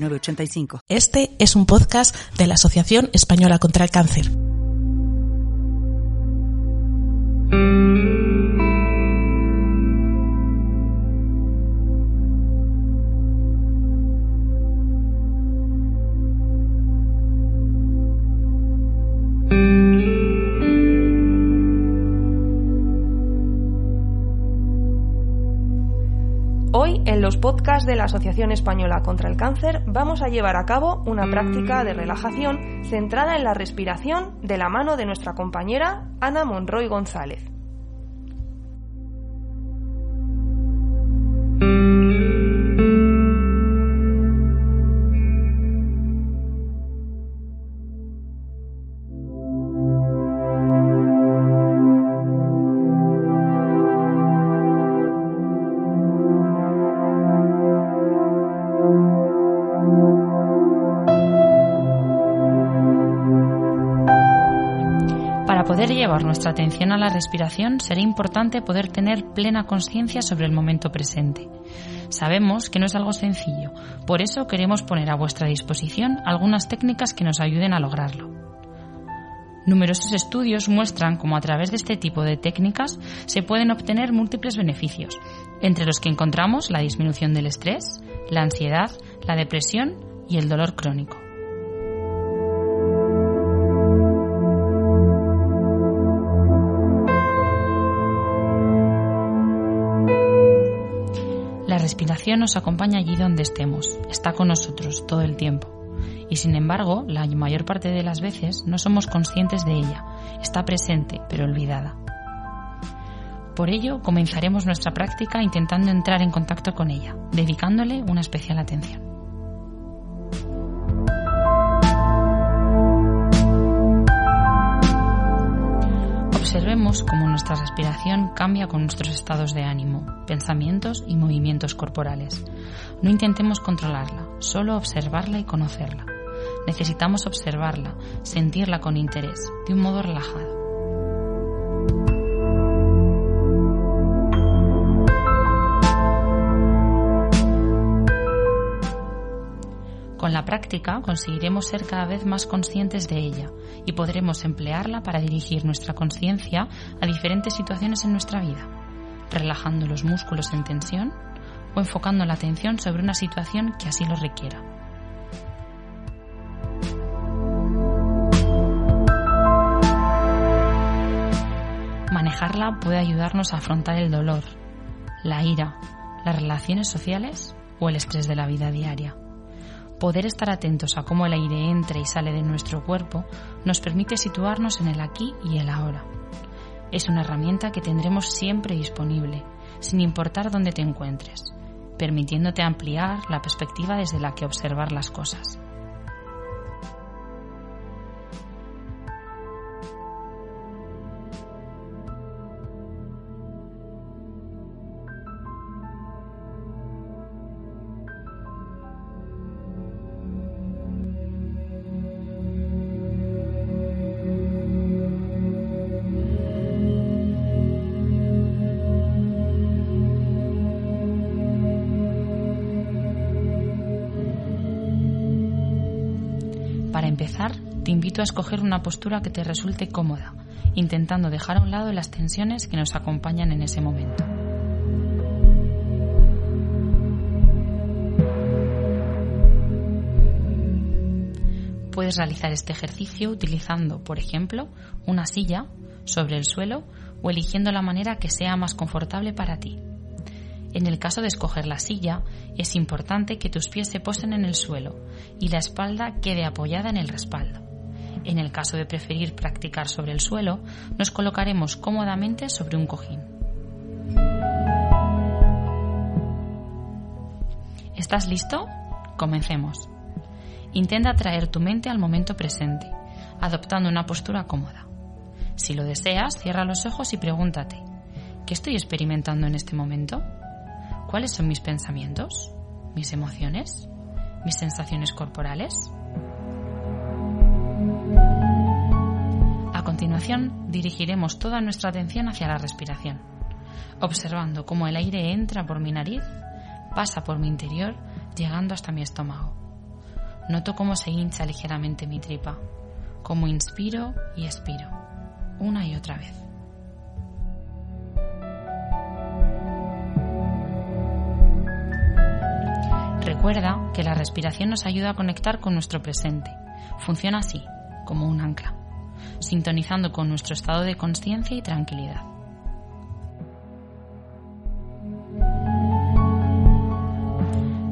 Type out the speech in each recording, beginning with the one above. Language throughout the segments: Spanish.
906985. Este es un podcast de la Asociación Española contra el Cáncer. Hoy, en los podcasts de la Asociación Española contra el Cáncer, vamos a llevar a cabo una práctica de relajación centrada en la respiración de la mano de nuestra compañera Ana Monroy González. Poder llevar nuestra atención a la respiración será importante poder tener plena conciencia sobre el momento presente. Sabemos que no es algo sencillo, por eso queremos poner a vuestra disposición algunas técnicas que nos ayuden a lograrlo. Numerosos estudios muestran cómo a través de este tipo de técnicas se pueden obtener múltiples beneficios, entre los que encontramos la disminución del estrés, la ansiedad, la depresión y el dolor crónico. Respiración nos acompaña allí donde estemos, está con nosotros todo el tiempo. Y sin embargo, la mayor parte de las veces no somos conscientes de ella, está presente pero olvidada. Por ello, comenzaremos nuestra práctica intentando entrar en contacto con ella, dedicándole una especial atención. Observemos cómo nuestra respiración cambia con nuestros estados de ánimo, pensamientos y movimientos corporales. No intentemos controlarla, solo observarla y conocerla. Necesitamos observarla, sentirla con interés, de un modo relajado. Con la práctica conseguiremos ser cada vez más conscientes de ella y podremos emplearla para dirigir nuestra conciencia a diferentes situaciones en nuestra vida, relajando los músculos en tensión o enfocando la atención sobre una situación que así lo requiera. Manejarla puede ayudarnos a afrontar el dolor, la ira, las relaciones sociales o el estrés de la vida diaria. Poder estar atentos a cómo el aire entra y sale de nuestro cuerpo nos permite situarnos en el aquí y el ahora. Es una herramienta que tendremos siempre disponible, sin importar dónde te encuentres, permitiéndote ampliar la perspectiva desde la que observar las cosas. Para empezar, te invito a escoger una postura que te resulte cómoda, intentando dejar a un lado las tensiones que nos acompañan en ese momento. Puedes realizar este ejercicio utilizando, por ejemplo, una silla sobre el suelo o eligiendo la manera que sea más confortable para ti. En el caso de escoger la silla, es importante que tus pies se posen en el suelo y la espalda quede apoyada en el respaldo. En el caso de preferir practicar sobre el suelo, nos colocaremos cómodamente sobre un cojín. ¿Estás listo? Comencemos. Intenta traer tu mente al momento presente, adoptando una postura cómoda. Si lo deseas, cierra los ojos y pregúntate, ¿qué estoy experimentando en este momento? ¿Cuáles son mis pensamientos? ¿Mis emociones? ¿Mis sensaciones corporales? A continuación, dirigiremos toda nuestra atención hacia la respiración, observando cómo el aire entra por mi nariz, pasa por mi interior, llegando hasta mi estómago. Noto cómo se hincha ligeramente mi tripa, cómo inspiro y expiro, una y otra vez. Recuerda que la respiración nos ayuda a conectar con nuestro presente. Funciona así, como un ancla, sintonizando con nuestro estado de conciencia y tranquilidad.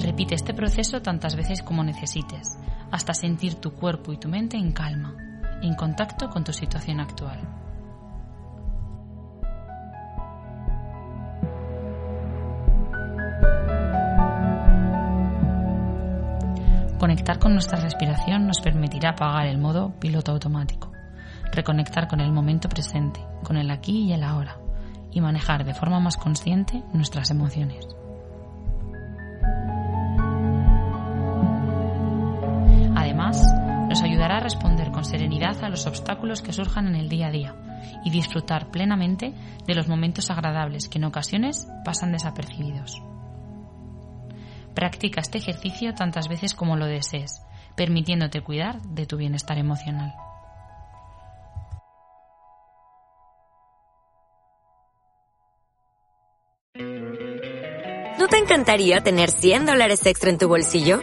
Repite este proceso tantas veces como necesites, hasta sentir tu cuerpo y tu mente en calma, en contacto con tu situación actual. Conectar con nuestra respiración nos permitirá apagar el modo piloto automático, reconectar con el momento presente, con el aquí y el ahora, y manejar de forma más consciente nuestras emociones. Además, nos ayudará a responder con serenidad a los obstáculos que surjan en el día a día y disfrutar plenamente de los momentos agradables que en ocasiones pasan desapercibidos. Practica este ejercicio tantas veces como lo desees, permitiéndote cuidar de tu bienestar emocional. ¿No te encantaría tener 100 dólares extra en tu bolsillo?